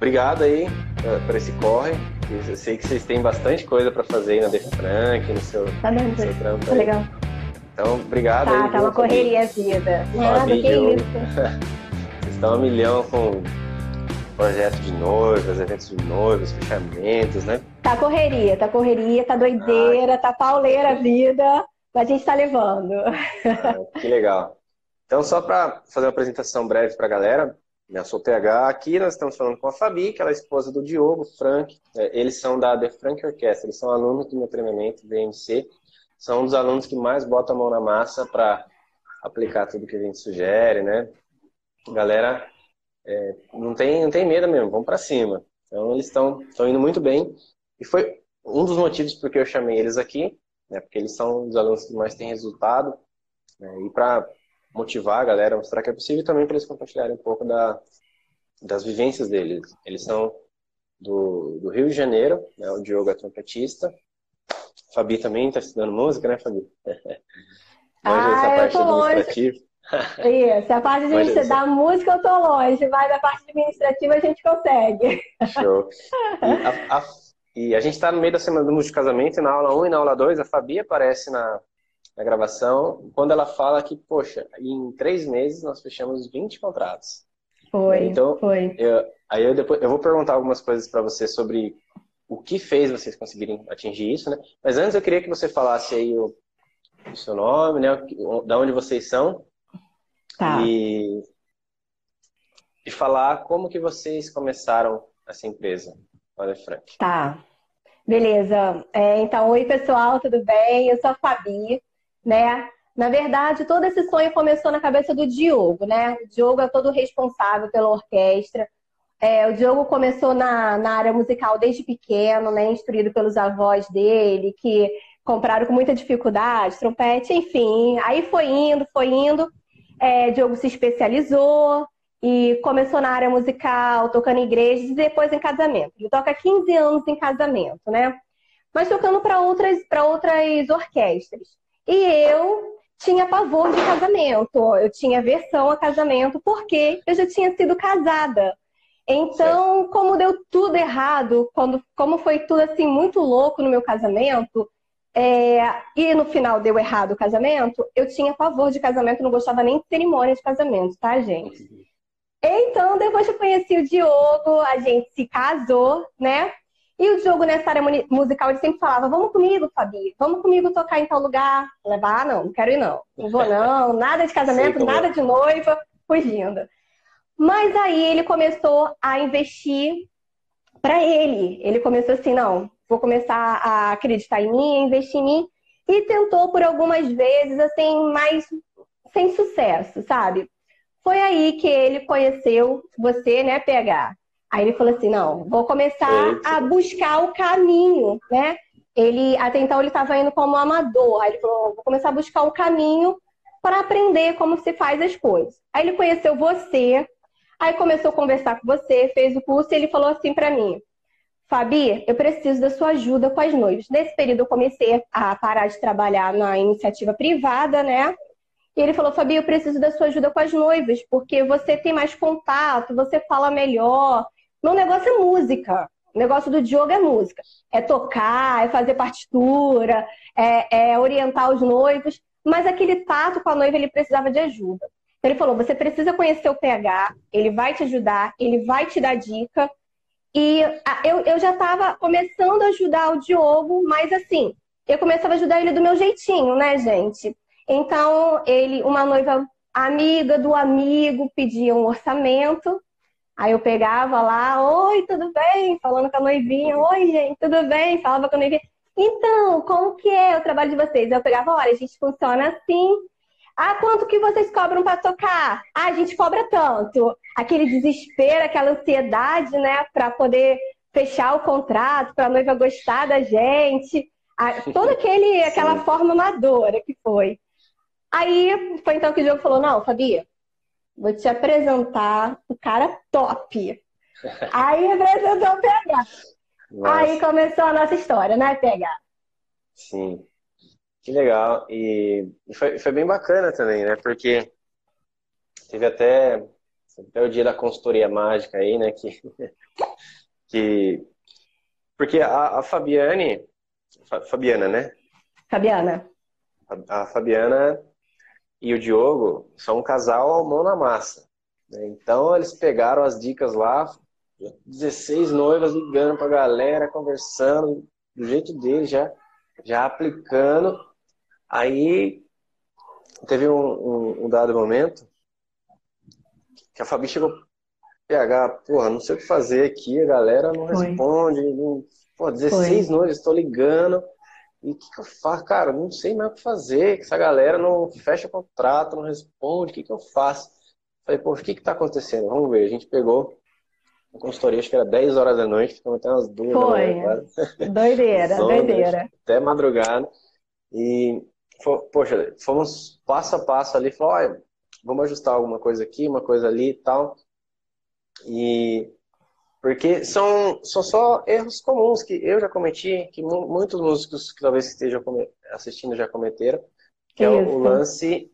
obrigado aí uh, por esse corre. Eu sei que vocês têm bastante coisa para fazer aí na Defrank, no seu, tá no seu trampo. Tá legal. Então, obrigado tá, aí. Tá, uma correria a vida. Nada, que isso. Vocês estão a milhão com projeto de noivas, eventos de noivos, fechamentos, né? Tá correria, tá correria, tá doideira, tá pauleira a vida, mas a gente tá levando. Ah, que legal. Então, só para fazer uma apresentação breve para a galera, eu sou o TH aqui, nós estamos falando com a Fabi, que ela é esposa do Diogo, Frank. É, eles são da The Frank Orchestra, eles são alunos do meu treinamento, BMC. São um dos alunos que mais botam a mão na massa para aplicar tudo que a gente sugere, né? Galera, é, não, tem, não tem medo mesmo, vamos para cima. Então, eles estão indo muito bem. E foi um dos motivos porque eu chamei eles aqui, né? Porque eles são os alunos que mais têm resultado. Né, e para motivar a galera, mostrar que é possível também para eles compartilharem um pouco da, das vivências deles. Eles são do, do Rio de Janeiro, né? o Diogo é trompetista. Fabi também está estudando música, né, Fabi? ah, essa parte administrativa. Isso, a parte de da música eu tô longe, mas a parte administrativa a gente consegue. Show. E a, a, e a gente está no meio da semana do de casamento, e na aula 1 e na aula 2, a Fabi aparece na, na gravação, quando ela fala que, poxa, em três meses nós fechamos 20 contratos. Foi, então, foi. Eu, aí eu depois eu vou perguntar algumas coisas para você sobre o que fez vocês conseguirem atingir isso, né? Mas antes eu queria que você falasse aí o, o seu nome, né? Da onde vocês são Tá. E, e falar como que vocês começaram essa empresa, Olha Frank. Tá. Beleza. É, então, oi pessoal, tudo bem? Eu sou a Fabi, né? Na verdade, todo esse sonho começou na cabeça do Diogo, né? O Diogo é todo responsável pela orquestra. É, o Diogo começou na, na área musical desde pequeno, né? Instruído pelos avós dele, que compraram com muita dificuldade, trompete, enfim. Aí foi indo, foi indo. É, Diogo se especializou e começou na área musical, tocando em igrejas e depois em casamento. Ele toca 15 anos em casamento, né? Mas tocando para outras, outras orquestras. E eu tinha pavor de casamento, eu tinha versão a casamento, porque eu já tinha sido casada. Então, como deu tudo errado, quando, como foi tudo assim muito louco no meu casamento, é, e no final deu errado o casamento, eu tinha pavor de casamento, não gostava nem de cerimônia de casamento, tá, gente? Então, depois que eu conheci o Diogo, a gente se casou, né? E o Diogo, nessa área musical, ele sempre falava: Vamos comigo, Fabi, vamos comigo tocar em tal lugar. Levar, ah, não, não quero ir, não. Não vou, não. Nada de casamento, nada é. de noiva, fugindo. Mas aí ele começou a investir para ele. Ele começou assim: Não, vou começar a acreditar em mim, a investir em mim. E tentou por algumas vezes, assim, mas sem sucesso, sabe? Foi aí que ele conheceu você, né, PH? Aí ele falou assim: não, vou começar a buscar o caminho, né? Ele, até então, ele estava indo como amador. Aí ele falou: vou começar a buscar o caminho para aprender como se faz as coisas. Aí ele conheceu você, aí começou a conversar com você, fez o curso e ele falou assim para mim: Fabi, eu preciso da sua ajuda com as noivas. Nesse período eu comecei a parar de trabalhar na iniciativa privada, né? E ele falou, Fabi, eu preciso da sua ajuda com as noivas, porque você tem mais contato, você fala melhor. Meu negócio é música. O negócio do Diogo é música. É tocar, é fazer partitura, é, é orientar os noivos. Mas aquele tato com a noiva, ele precisava de ajuda. Então, ele falou, você precisa conhecer o PH, ele vai te ajudar, ele vai te dar dica. E eu, eu já estava começando a ajudar o Diogo, mas assim, eu começava a ajudar ele do meu jeitinho, né, gente? Então, ele, uma noiva amiga do amigo pedia um orçamento. Aí eu pegava lá, oi, tudo bem? Falando com a noivinha, oi, gente, tudo bem? Falava com a noivinha. Então, como que é o trabalho de vocês? Eu pegava, olha, a gente funciona assim, ah, quanto que vocês cobram para tocar? Ah, a gente cobra tanto. Aquele desespero, aquela ansiedade, né, para poder fechar o contrato, para a noiva gostar da gente. toda aquele, aquela forma amadora que foi. Aí foi então que o Diogo falou: Não, Fabi, vou te apresentar o cara top. Aí apresentou o PH. Nossa. Aí começou a nossa história, né, PH? Sim. Que legal. E foi, foi bem bacana também, né? Porque teve até Até o dia da consultoria mágica aí, né? Que, que... Porque a, a Fabiane, Fabiana, né? Fabiana. A, a Fabiana e o Diogo são um casal mão na massa. Né? Então eles pegaram as dicas lá, 16 noivas ligando pra galera, conversando, do jeito deles, já, já aplicando. Aí teve um, um, um dado momento que a Fabi chegou PH, porra, não sei o que fazer aqui, a galera não responde, não, pô, 16 Foi. noivas, estou ligando. E o que, que eu faço? Cara, não sei mais o que fazer, que essa galera não fecha contrato, não responde, o que, que eu faço? Falei, pô, o que que tá acontecendo? Vamos ver. A gente pegou a consultoria, acho que era 10 horas da noite, ficamos até umas duas Foi. da manhã. Doideira, doideira. Até madrugada. E, poxa, fomos passo a passo ali, falou, olha, vamos ajustar alguma coisa aqui, uma coisa ali e tal. E porque são, são só erros comuns que eu já cometi, que muitos músicos que talvez estejam assistindo já cometeram, que Isso. é o lance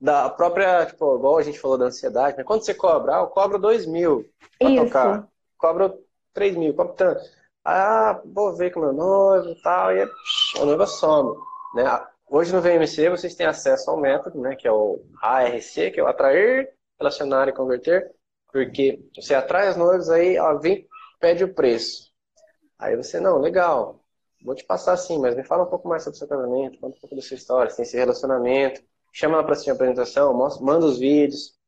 da própria, tipo, igual a gente falou da ansiedade, né? Quando você cobra? Ah, eu cobro 2 mil pra Isso. tocar. Cobro 3 mil, cobro tanto. Ah, vou ver com meu noivo e tal, e a noiva some. Né? Hoje no VMC vocês têm acesso ao método, né? Que é o ARC, que é o atrair, relacionar e converter. Porque você atrai as noivas, aí ela vem, pede o preço. Aí você, não, legal, vou te passar assim, mas me fala um pouco mais sobre o seu casamento, conta um pouco da sua história, você tem esse relacionamento, chama ela para assistir a apresentação, mostra, manda os vídeos,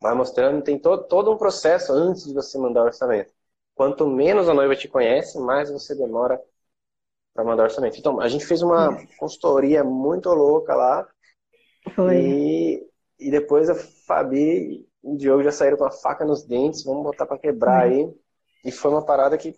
vai mostrando, tem todo, todo um processo antes de você mandar o orçamento. Quanto menos a noiva te conhece, mais você demora para mandar o orçamento. Então, a gente fez uma consultoria muito louca lá. Foi. E, e depois a Fabi o Diogo já saíram com a faca nos dentes, vamos botar para quebrar aí. E foi uma parada que.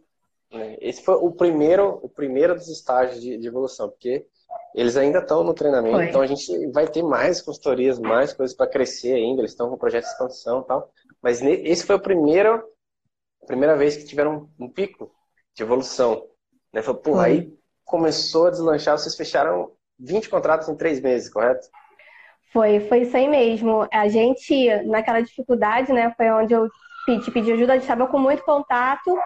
Né, esse foi o primeiro, o primeiro dos estágios de, de evolução, porque eles ainda estão no treinamento, foi. então a gente vai ter mais consultorias, mais coisas para crescer ainda. Eles estão com projeto de expansão e tal. Mas esse foi o primeiro, a primeira vez que tiveram um, um pico de evolução. Né? Falei, pô, aí começou a deslanchar, vocês fecharam 20 contratos em três meses, correto? Foi, foi isso aí mesmo. A gente, naquela dificuldade, né, foi onde eu te pedi ajuda, a gente estava com muito contato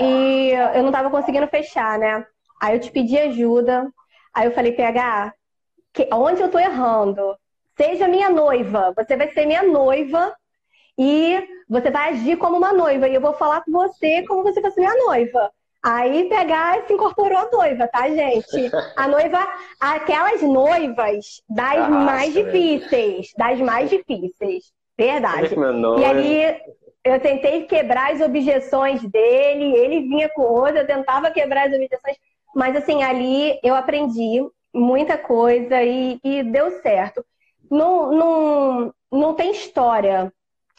e eu não estava conseguindo fechar, né? Aí eu te pedi ajuda, aí eu falei, PH, que, onde eu tô errando? Seja minha noiva, você vai ser minha noiva e você vai agir como uma noiva e eu vou falar com você como se fosse minha noiva. Aí pegar e se incorporou a noiva, tá, gente? A noiva, aquelas noivas das Arrasta, mais né? difíceis, das mais difíceis. Verdade. E aí eu tentei quebrar as objeções dele, ele vinha com outra, eu tentava quebrar as objeções, mas assim, ali eu aprendi muita coisa e, e deu certo. Não, não, não tem história,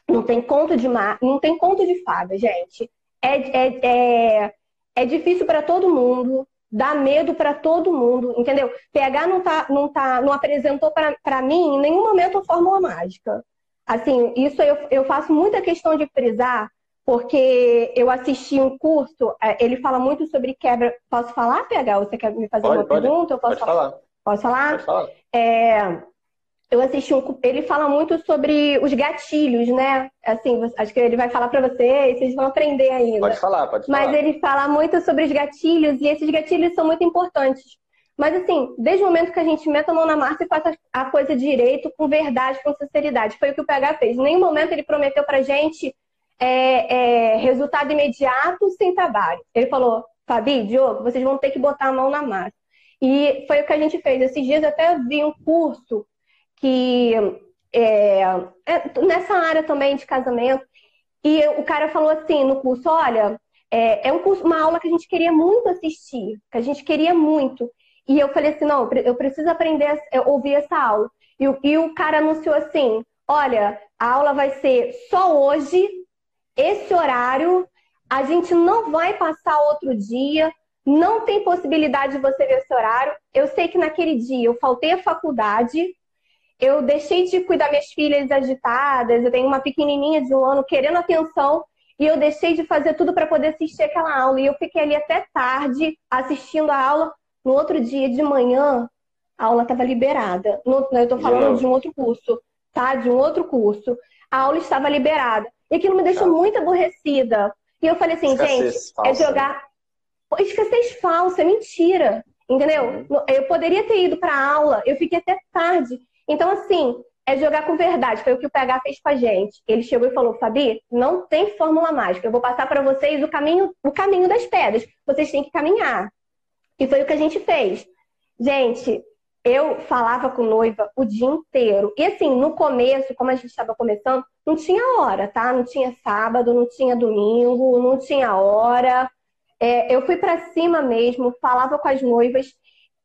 não tem conto de mar, não tem conto de fada, gente. É, é, é, é difícil para todo mundo, dá medo para todo mundo, entendeu? PH não tá, não tá, não apresentou para mim em nenhum momento a fórmula mágica. Assim, isso eu, eu faço muita questão de frisar, porque eu assisti um curso, é, ele fala muito sobre quebra. Posso falar, PH? Você quer me fazer pode, uma pode, pergunta? Eu posso falar? falar? Posso falar? Pode falar. É, eu assisti um, ele fala muito sobre os gatilhos, né? Assim, acho que ele vai falar para vocês, vocês vão aprender ainda. Pode falar, pode falar. Mas ele fala muito sobre os gatilhos e esses gatilhos são muito importantes. Mas assim, desde o momento que a gente meta a mão na massa e faça a coisa direito, com verdade, com sinceridade, foi o que o PH fez. Em nenhum momento ele prometeu pra gente é, é, resultado imediato sem trabalho. Ele falou, Fabi, Diogo, vocês vão ter que botar a mão na massa. E foi o que a gente fez. Esses dias eu até vi um curso que é, é, nessa área também de casamento, e o cara falou assim no curso, olha, é, é um curso, uma aula que a gente queria muito assistir, que a gente queria muito. E eu falei assim, não, eu preciso aprender a ouvir essa aula. E o, e o cara anunciou assim, olha, a aula vai ser só hoje, esse horário, a gente não vai passar outro dia, não tem possibilidade de você ver esse horário. Eu sei que naquele dia eu faltei à faculdade, eu deixei de cuidar minhas filhas agitadas, eu tenho uma pequenininha de um ano querendo atenção, e eu deixei de fazer tudo para poder assistir aquela aula. E eu fiquei ali até tarde assistindo a aula. No outro dia de manhã, a aula estava liberada. No, eu estou falando de um outro curso, tá? De um outro curso. a aula estava liberada. E aquilo me deixou tá. muito aborrecida. E eu falei assim, escassez gente, falsa. é jogar. Escassez falsa, é mentira. Entendeu? Uhum. Eu poderia ter ido para aula, eu fiquei até tarde. Então, assim, é jogar com verdade. Foi o que o PH fez com a gente. Ele chegou e falou: Fabi, não tem fórmula mágica. Eu vou passar para vocês o caminho, o caminho das pedras. Vocês têm que caminhar. E foi o que a gente fez. Gente, eu falava com noiva o dia inteiro. E assim, no começo, como a gente estava começando, não tinha hora, tá? Não tinha sábado, não tinha domingo, não tinha hora. É, eu fui para cima mesmo, falava com as noivas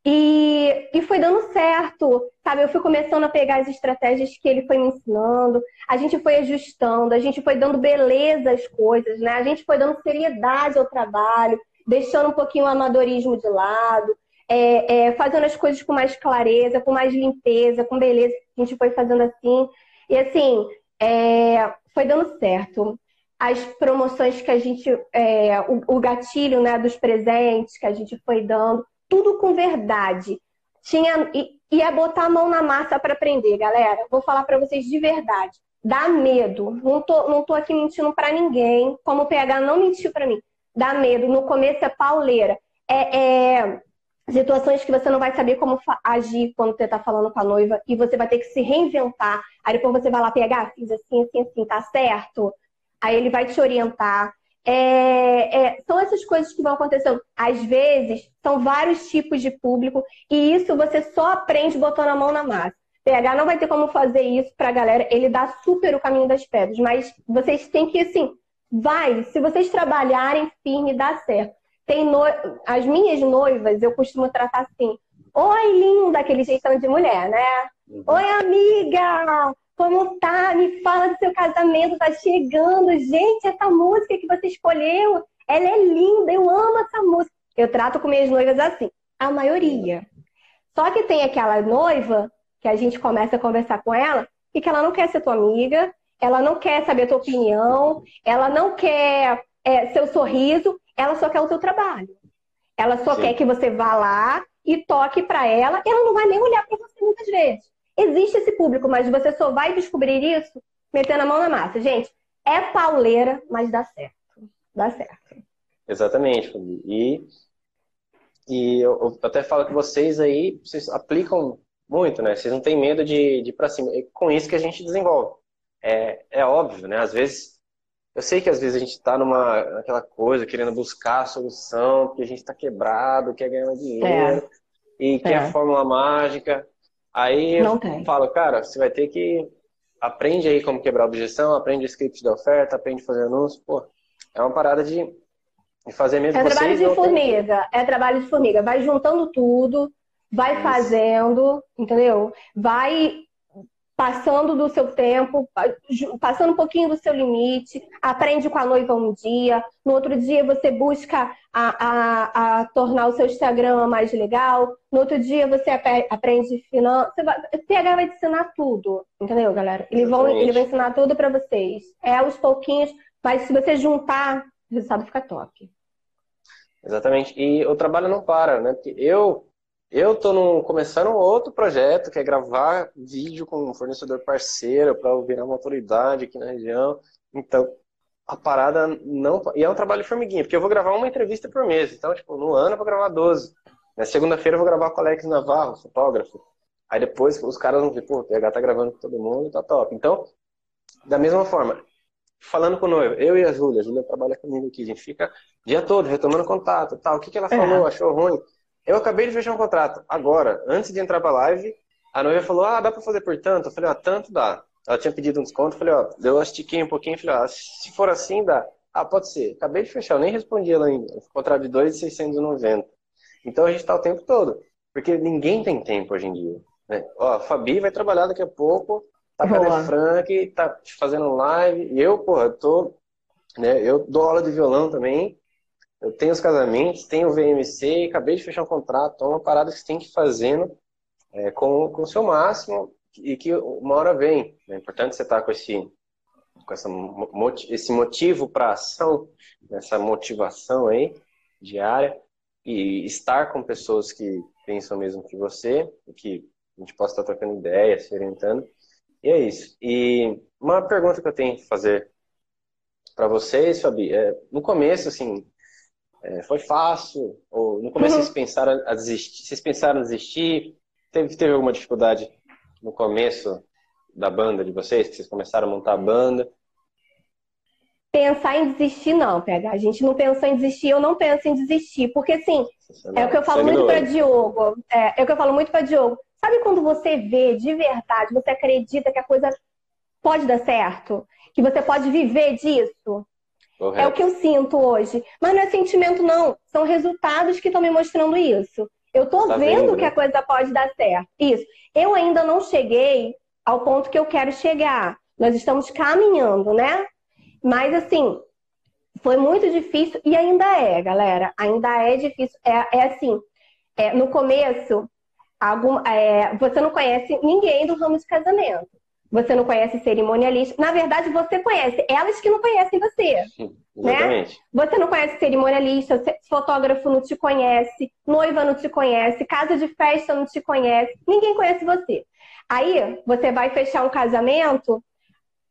e, e foi dando certo, sabe? Eu fui começando a pegar as estratégias que ele foi me ensinando, a gente foi ajustando, a gente foi dando beleza às coisas, né? A gente foi dando seriedade ao trabalho, deixando um pouquinho o amadorismo de lado, é, é, fazendo as coisas com mais clareza, com mais limpeza, com beleza. A gente foi fazendo assim. E assim, é, foi dando certo. As promoções que a gente. É, o, o, gatilho né, dos presentes que a gente foi dando, tudo com verdade. Tinha, e, é botar a mão na massa para aprender, galera. Vou falar para vocês de verdade. Dá medo. Não tô, não tô aqui mentindo para ninguém, como o PH não mentiu para mim. Dá medo. No começo é pauleira. É, é, situações que você não vai saber como agir quando você está falando com a noiva e você vai ter que se reinventar. Aí depois você vai lá pegar, fiz assim, assim, assim, tá certo? Aí ele vai te orientar. É, é, são essas coisas que vão acontecendo. Às vezes, são vários tipos de público e isso você só aprende botando a mão na massa. PH não vai ter como fazer isso pra galera, ele dá super o caminho das pedras, mas vocês têm que, assim, vai, se vocês trabalharem firme, dá certo. Tem no... As minhas noivas, eu costumo tratar assim. Oi, linda, aquele jeitão de mulher, né? Uhum. Oi, amiga! Como tá? Me fala do seu casamento, tá chegando. Gente, essa música que você escolheu, ela é linda, eu amo essa música. Eu trato com minhas noivas assim, a maioria. Só que tem aquela noiva que a gente começa a conversar com ela e que ela não quer ser tua amiga, ela não quer saber a tua opinião, ela não quer é, seu sorriso, ela só quer o seu trabalho. Ela só Sim. quer que você vá lá e toque para ela, e ela não vai nem olhar para você muitas vezes. Existe esse público, mas você só vai descobrir isso metendo a mão na massa. Gente, é pauleira, mas dá certo. Dá certo. Exatamente, Fabi. E, e eu, até falo que vocês aí, vocês aplicam muito, né? Vocês não têm medo de, de ir para cima. É com isso que a gente desenvolve. É, é óbvio, né? Às vezes eu sei que às vezes a gente está numa naquela coisa, querendo buscar a solução, porque a gente está quebrado, quer ganhar dinheiro é. e quer a é. fórmula mágica. Aí eu falo, cara, você vai ter que aprende aí como quebrar objeção, aprende script de oferta, aprende a fazer anúncio, pô, é uma parada de, de fazer mesmo. É trabalho de formiga, tem... é trabalho de formiga. Vai juntando tudo, vai Isso. fazendo, entendeu? Vai passando do seu tempo, passando um pouquinho do seu limite, aprende com a noiva um dia, no outro dia você busca a, a, a tornar o seu Instagram mais legal, no outro dia você aprende finanças, o TH vai te ensinar tudo, entendeu, galera? Ele, vão, ele vai ensinar tudo para vocês. É aos pouquinhos, mas se você juntar, o resultado fica top. Exatamente. E o trabalho não para, né? Porque eu eu estou começando um outro projeto, que é gravar vídeo com um fornecedor parceiro para virar uma autoridade aqui na região. Então, a parada não. E é um trabalho formiguinha, porque eu vou gravar uma entrevista por mês. Então, tipo, no ano eu vou gravar 12. Na segunda-feira eu vou gravar com o Alex Navarro, fotógrafo. Aí depois os caras vão ver, pô, o PH tá gravando com todo mundo, tá top. Então, da mesma forma, falando com o noivo, eu e a Júlia, a Júlia trabalha comigo aqui, a gente fica o dia todo retomando contato, tal. O que, que ela falou, é. achou ruim? Eu acabei de fechar um contrato. Agora, antes de entrar pra live, a noiva falou: Ah, dá pra fazer por tanto? Eu falei: Ah, tanto dá. Ela tinha pedido um desconto. Eu falei: Ó, eu estiquei um pouquinho. Falei: Ah, se for assim, dá. Ah, pode ser. Acabei de fechar. Eu nem respondi ela ainda. Contrato de 2,690. Então a gente tá o tempo todo. Porque ninguém tem tempo hoje em dia. Né? Ó, a Fabi vai trabalhar daqui a pouco. Tá com a Frank, tá fazendo live. E eu, porra, tô. Né, eu dou aula de violão também. Eu tenho os casamentos, tenho o VMC, acabei de fechar um contrato, é uma parada que você tem que ir fazendo é, com, com o seu máximo e que uma hora vem. É importante você estar com esse, com essa, esse motivo para ação, essa motivação aí diária e estar com pessoas que pensam mesmo que você, que a gente possa estar trocando ideias, se orientando. E é isso. E uma pergunta que eu tenho que fazer para vocês, Fabi, é, no começo, assim, é, foi fácil? Ou no começo uhum. vocês pensaram a desistir? Vocês pensaram em desistir? Teve, teve alguma dificuldade no começo da banda de vocês, que vocês começaram a montar a banda? Pensar em desistir, não, Pega. A gente não pensou em desistir, eu não penso em desistir, porque assim, é o que eu falo muito para Diogo. É, é o que eu falo muito para Diogo. Sabe quando você vê de verdade, você acredita que a coisa pode dar certo? Que você pode viver disso? Correto. É o que eu sinto hoje. Mas não é sentimento, não. São resultados que estão me mostrando isso. Eu tô tá vendo, vendo que né? a coisa pode dar certo. Isso. Eu ainda não cheguei ao ponto que eu quero chegar. Nós estamos caminhando, né? Mas assim, foi muito difícil e ainda é, galera. Ainda é difícil. É, é assim, é, no começo, algum, é, você não conhece ninguém do ramo de casamento. Você não conhece cerimonialista. Na verdade, você conhece. Elas que não conhecem você. Sim, né? Você não conhece cerimonialista, fotógrafo não te conhece, noiva não te conhece, casa de festa não te conhece. Ninguém conhece você. Aí, você vai fechar um casamento,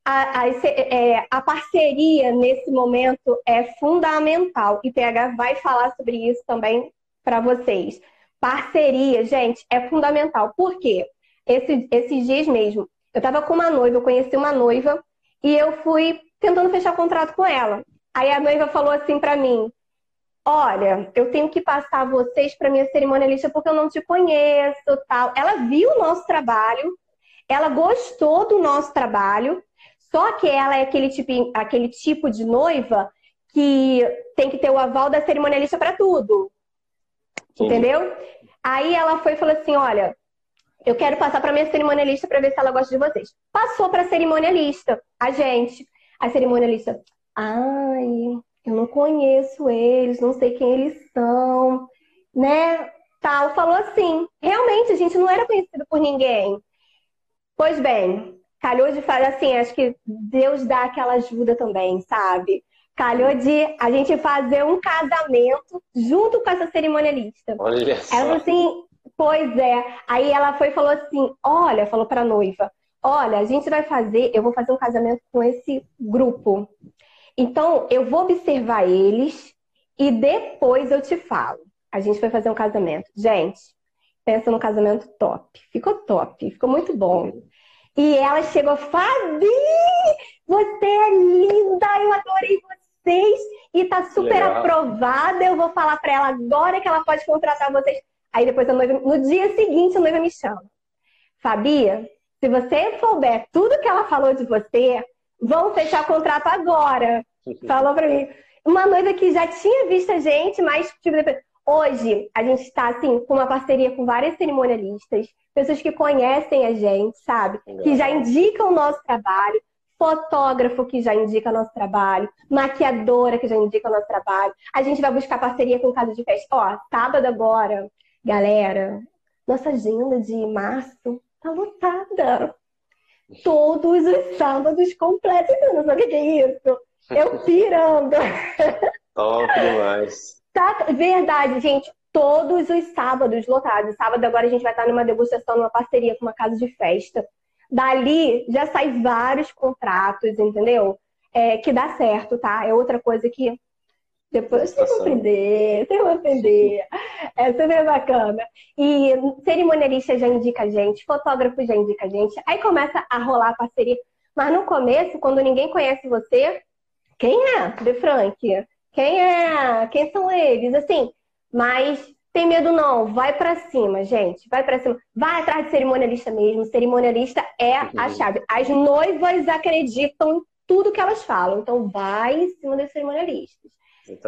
a, a, é, a, parceria nesse momento é fundamental. E PH vai falar sobre isso também para vocês. Parceria, gente, é fundamental. Por quê? Esse, esses dias mesmo, eu estava com uma noiva, eu conheci uma noiva e eu fui tentando fechar contrato com ela. Aí a noiva falou assim para mim: Olha, eu tenho que passar vocês para minha cerimonialista porque eu não te conheço, tal. Ela viu o nosso trabalho, ela gostou do nosso trabalho, só que ela é aquele tipo, aquele tipo de noiva que tem que ter o aval da cerimonialista para tudo. Sim. Entendeu? Aí ela foi e falou assim: olha, eu quero passar para minha cerimonialista para ver se ela gosta de vocês. Passou para a cerimonialista, a gente. A cerimonialista, ai, eu não conheço eles, não sei quem eles são, né? Tal, falou assim. Realmente, a gente não era conhecido por ninguém. Pois bem, calhou de fazer assim, acho que Deus dá aquela ajuda também, sabe? Calhou de a gente fazer um casamento junto com essa cerimonialista. Olha só. Ela assim, pois é. Aí ela foi e falou assim: olha, falou pra noiva, olha, a gente vai fazer, eu vou fazer um casamento com esse grupo. Então, eu vou observar eles e depois eu te falo. A gente vai fazer um casamento. Gente, pensa num casamento top. Ficou top, ficou muito bom. E ela chegou, Fabi, você é linda, eu adorei vocês e tá super Legal. aprovada. Eu vou falar para ela agora que ela pode contratar vocês. Aí depois a noiva, no dia seguinte a noiva me chama. Fabi, se você souber tudo que ela falou de você, vão fechar o contrato agora. Falou para mim. Uma noiva que já tinha visto a gente, mas tipo, hoje a gente está assim com uma parceria com várias cerimonialistas pessoas que conhecem a gente, sabe? Que já indicam o nosso trabalho, fotógrafo que já indica nosso trabalho, maquiadora que já indica o nosso trabalho. A gente vai buscar parceria com casa de festa. Ó, sábado agora, galera, nossa agenda de março tá lotada. Todos os sábados completos. Não sabe o que é isso? Eu pirando. Top demais. Tá, verdade, gente todos os sábados lotados. Sábado agora a gente vai estar numa degustação, numa parceria com uma casa de festa. Dali já sai vários contratos, entendeu? É, que dá certo, tá? É outra coisa que depois vocês vão aprender, vocês vão aprender. É super bacana. E cerimonialista já indica a gente, fotógrafo já indica a gente. Aí começa a rolar a parceria. Mas no começo, quando ninguém conhece você, quem é De Frank? Quem é? Quem são eles? Assim, mas tem medo não, vai para cima, gente. Vai para cima. Vai atrás de cerimonialista mesmo. Cerimonialista é a uhum. chave. As noivas acreditam em tudo que elas falam. Então vai em cima dos cerimonialistas.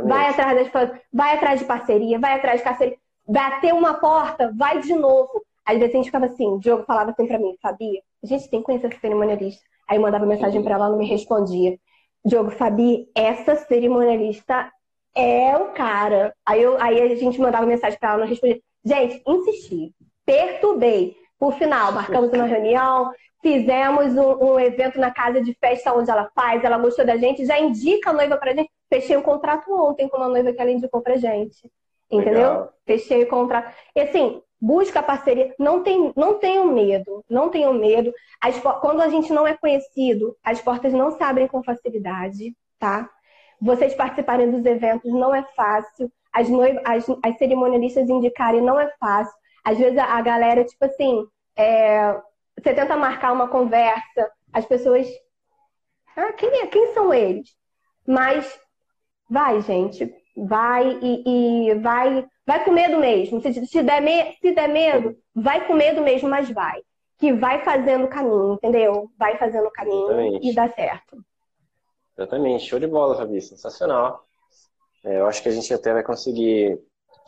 Vai atrás das vai atrás de parceria, vai atrás de parceria. Bater uma porta, vai de novo. Às vezes a gente ficava assim, o Diogo falava assim pra mim, Fabi, a gente tem que conhecer essa cerimonialista. Aí eu mandava mensagem uhum. para ela, ela não me respondia. Diogo, Fabi, essa cerimonialista é o cara. Aí, eu, aí a gente mandava mensagem para ela, não respondia. Gente, insisti, perturbei. Por final, marcamos uma reunião, fizemos um, um, evento na casa de festa onde ela faz, ela gostou da gente, já indica a noiva pra gente. Fechei um contrato ontem com uma noiva que ela indicou pra gente. Entendeu? Legal. Fechei o contrato. E assim, busca parceria. Não, tem, não tenham medo. Não tenham medo. As, quando a gente não é conhecido, as portas não se abrem com facilidade, tá? Vocês participarem dos eventos não é fácil. As, noiv... as, as cerimonialistas indicarem não é fácil. Às vezes a, a galera, tipo assim, é... você tenta marcar uma conversa, as pessoas. Ah, quem, é? quem são eles? Mas vai, gente, vai e, e vai, vai com medo mesmo. Se, se, der me, se der medo, vai com medo mesmo, mas vai. Que vai fazendo o caminho, entendeu? Vai fazendo o caminho Exatamente. e dá certo. Exatamente, show de bola, Fabi, sensacional. É, eu acho que a gente até vai conseguir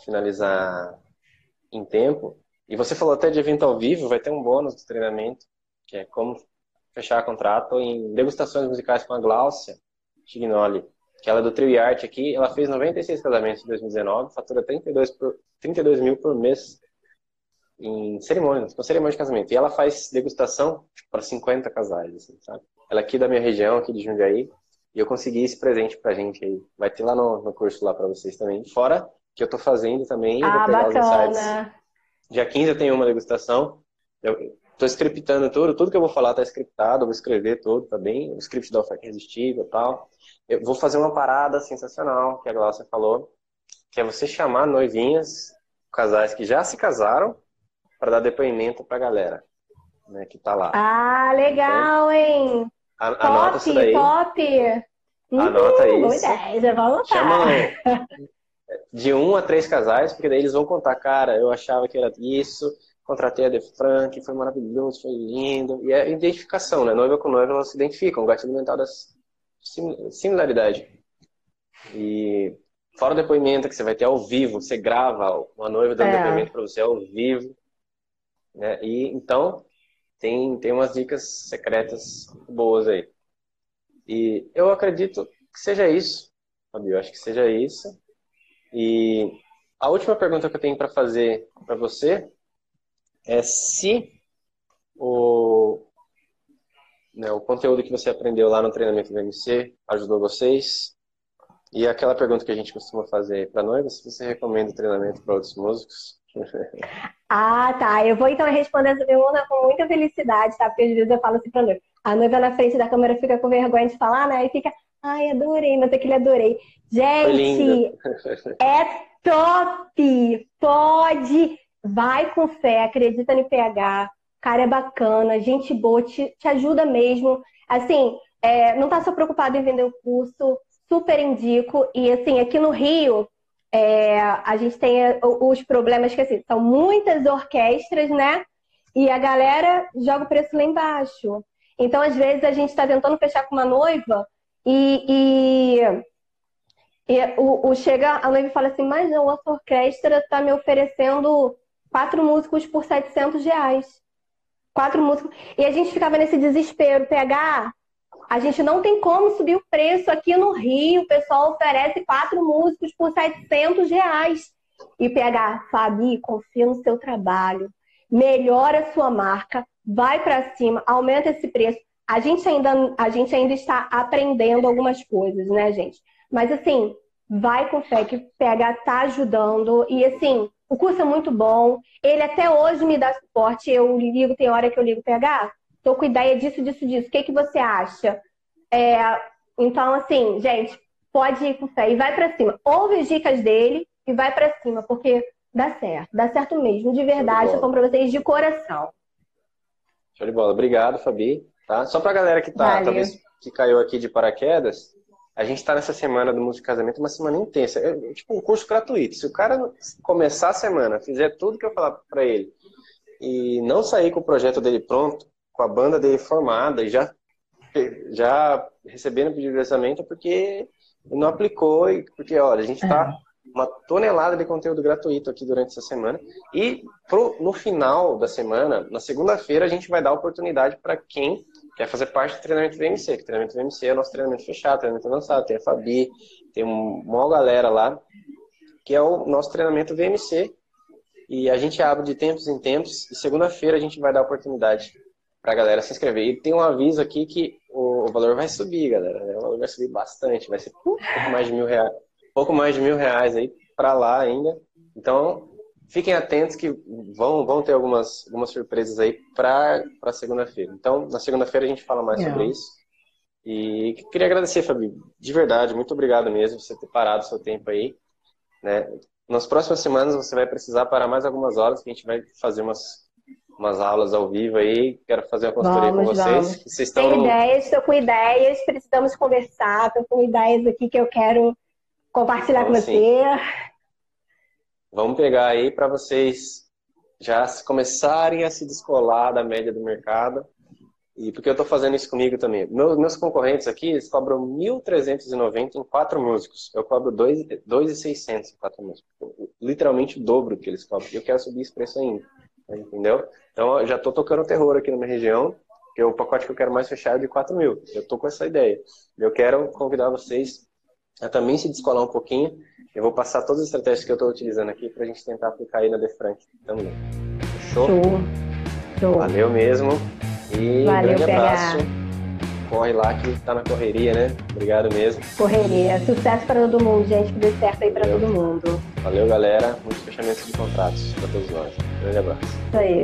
finalizar em tempo. E você falou até de evento ao vivo, vai ter um bônus do treinamento, que é como fechar contrato em degustações musicais com a Gláucia Chignoli que ela é do Trio Art aqui, ela fez 96 casamentos em 2019, fatura 32, por, 32 mil por mês em cerimônias, com cerimônia de casamento. E ela faz degustação para 50 casais, assim, sabe? Ela é aqui da minha região, aqui de Jundiaí, e eu consegui esse presente pra gente aí. Vai ter lá no, no curso lá para vocês também. Fora que eu tô fazendo também, ah, vou pegar bacana. os insights. Dia 15 eu tenho uma degustação. Eu tô scriptando tudo, tudo que eu vou falar tá scriptado, eu vou escrever tudo, tá bem? O script da oferta irresistível e tal. Eu vou fazer uma parada sensacional que a Glaucia falou, que é você chamar noivinhas, casais que já se casaram, para dar depoimento para a galera né, que tá lá. Ah, legal, hein? A, top, anota isso daí. Top! Anota uhum, isso. Ideia, vou anotar. Chama de um a três casais, porque daí eles vão contar, cara, eu achava que era isso, contratei a De Frank, foi maravilhoso, foi lindo. E é identificação, né? Noiva com noiva, elas se identificam, o gatilho mental das similaridade. E fora o depoimento que você vai ter ao vivo, você grava uma noiva dando é. depoimento para você ao vivo. Né? E então tem, tem umas dicas secretas boas aí. E eu acredito que seja isso, Fabio. Eu acho que seja isso. E a última pergunta que eu tenho para fazer para você é se o, né, o conteúdo que você aprendeu lá no treinamento do MC ajudou vocês. E aquela pergunta que a gente costuma fazer para noiva, se você recomenda o treinamento para outros músicos. ah, tá. Eu vou então responder essa pergunta com muita felicidade, tá? Porque às vezes eu falo assim pra noiva. A noiva na frente da câmera fica com vergonha de falar, né? E fica, ai, adorei, mas aquele adorei. Gente, é top! Pode! Vai com fé, acredita no PH cara é bacana, gente boa, te, te ajuda mesmo. Assim, é, não tá só preocupado em vender o curso, super indico. E assim, aqui no Rio, é, a gente tem é, os problemas que assim, são muitas orquestras, né? E a galera joga o preço lá embaixo. Então, às vezes, a gente está tentando fechar com uma noiva e, e, e o, o, chega a noiva e fala assim, mas não, a orquestra está me oferecendo quatro músicos por 700 reais quatro músicos. E a gente ficava nesse desespero. PH, a gente não tem como subir o preço aqui no Rio. O pessoal oferece quatro músicos por 700 reais. E PH, Fabi, confia no seu trabalho. Melhora a sua marca. Vai para cima. Aumenta esse preço. A gente, ainda, a gente ainda está aprendendo algumas coisas, né, gente? Mas assim, vai com fé que PH tá ajudando. E assim, o curso é muito bom. Ele até hoje me dá suporte. Eu ligo, tem hora que eu ligo PH. Tô com ideia disso, disso, disso. O que, que você acha? É, então, assim, gente, pode ir com fé e vai para cima. Ouve as dicas dele e vai para cima, porque dá certo. Dá certo mesmo, de verdade. Eu compro pra vocês de coração. Show de bola. Obrigado, Fabi. Tá? Só pra galera que tá, talvez que caiu aqui de paraquedas, a gente está nessa semana do Música Casamento, uma semana intensa. É, é, tipo um curso gratuito. Se o cara começar a semana, fizer tudo que eu falar para ele e não sair com o projeto dele pronto, com a banda dele formada e já, já recebendo pedido de orçamento, é porque não aplicou e porque, olha, a gente está uma tonelada de conteúdo gratuito aqui durante essa semana. E pro, no final da semana, na segunda-feira, a gente vai dar oportunidade para quem quer fazer parte do treinamento VMC, que o treinamento VMC é o nosso treinamento fechado, treinamento avançado, tem a Fabi, tem uma galera lá, que é o nosso treinamento VMC, e a gente abre de tempos em tempos, e segunda-feira a gente vai dar oportunidade para a galera se inscrever. E tem um aviso aqui que o, valor vai subir, galera, né? o valor vai subir bastante, vai ser pouco mais de mil reais, pouco mais de mil reais aí para lá ainda, Então, fiquem atentos que vão, vão ter algumas, algumas surpresas aí para segunda-feira. Então, na segunda-feira a gente fala mais é. sobre isso. E queria agradecer, Fabi, de verdade, muito obrigado mesmo por você ter parado o seu tempo aí. Né? Nas próximas semanas você vai precisar parar mais algumas horas, que a gente vai fazer umas, umas aulas ao vivo aí. Quero fazer uma consultoria vamos, com vocês. Vamos. vocês estão... Tem ideias, estou com ideias, precisamos conversar, estou com ideias aqui que eu quero compartilhar vamos, com você. Vamos pegar aí para vocês já começarem a se descolar da média do mercado e porque eu estou fazendo isso comigo também. Meus, meus concorrentes aqui, eles cobram 1.390 em quatro músicos. Eu cobro 2.600 em quatro músicos. Literalmente o dobro que eles cobram. Eu quero subir esse preço ainda. Entendeu? Então, eu já estou tocando terror aqui na minha região, que o pacote que eu quero mais fechar é de 4 mil. Eu estou com essa ideia. Eu quero convidar vocês a também se descolar um pouquinho. Eu vou passar todas as estratégias que eu estou utilizando aqui para a gente tentar aplicar aí na Defrank também. Show? Show. Show. Valeu mesmo. E Valeu, grande abraço. Corre lá que tá na correria, né? Obrigado mesmo. Correria. Sucesso para todo mundo, gente. Que dê certo aí para todo mundo. Valeu, galera. Muitos fechamentos de contratos para todos nós. Grande abraço. Isso aí.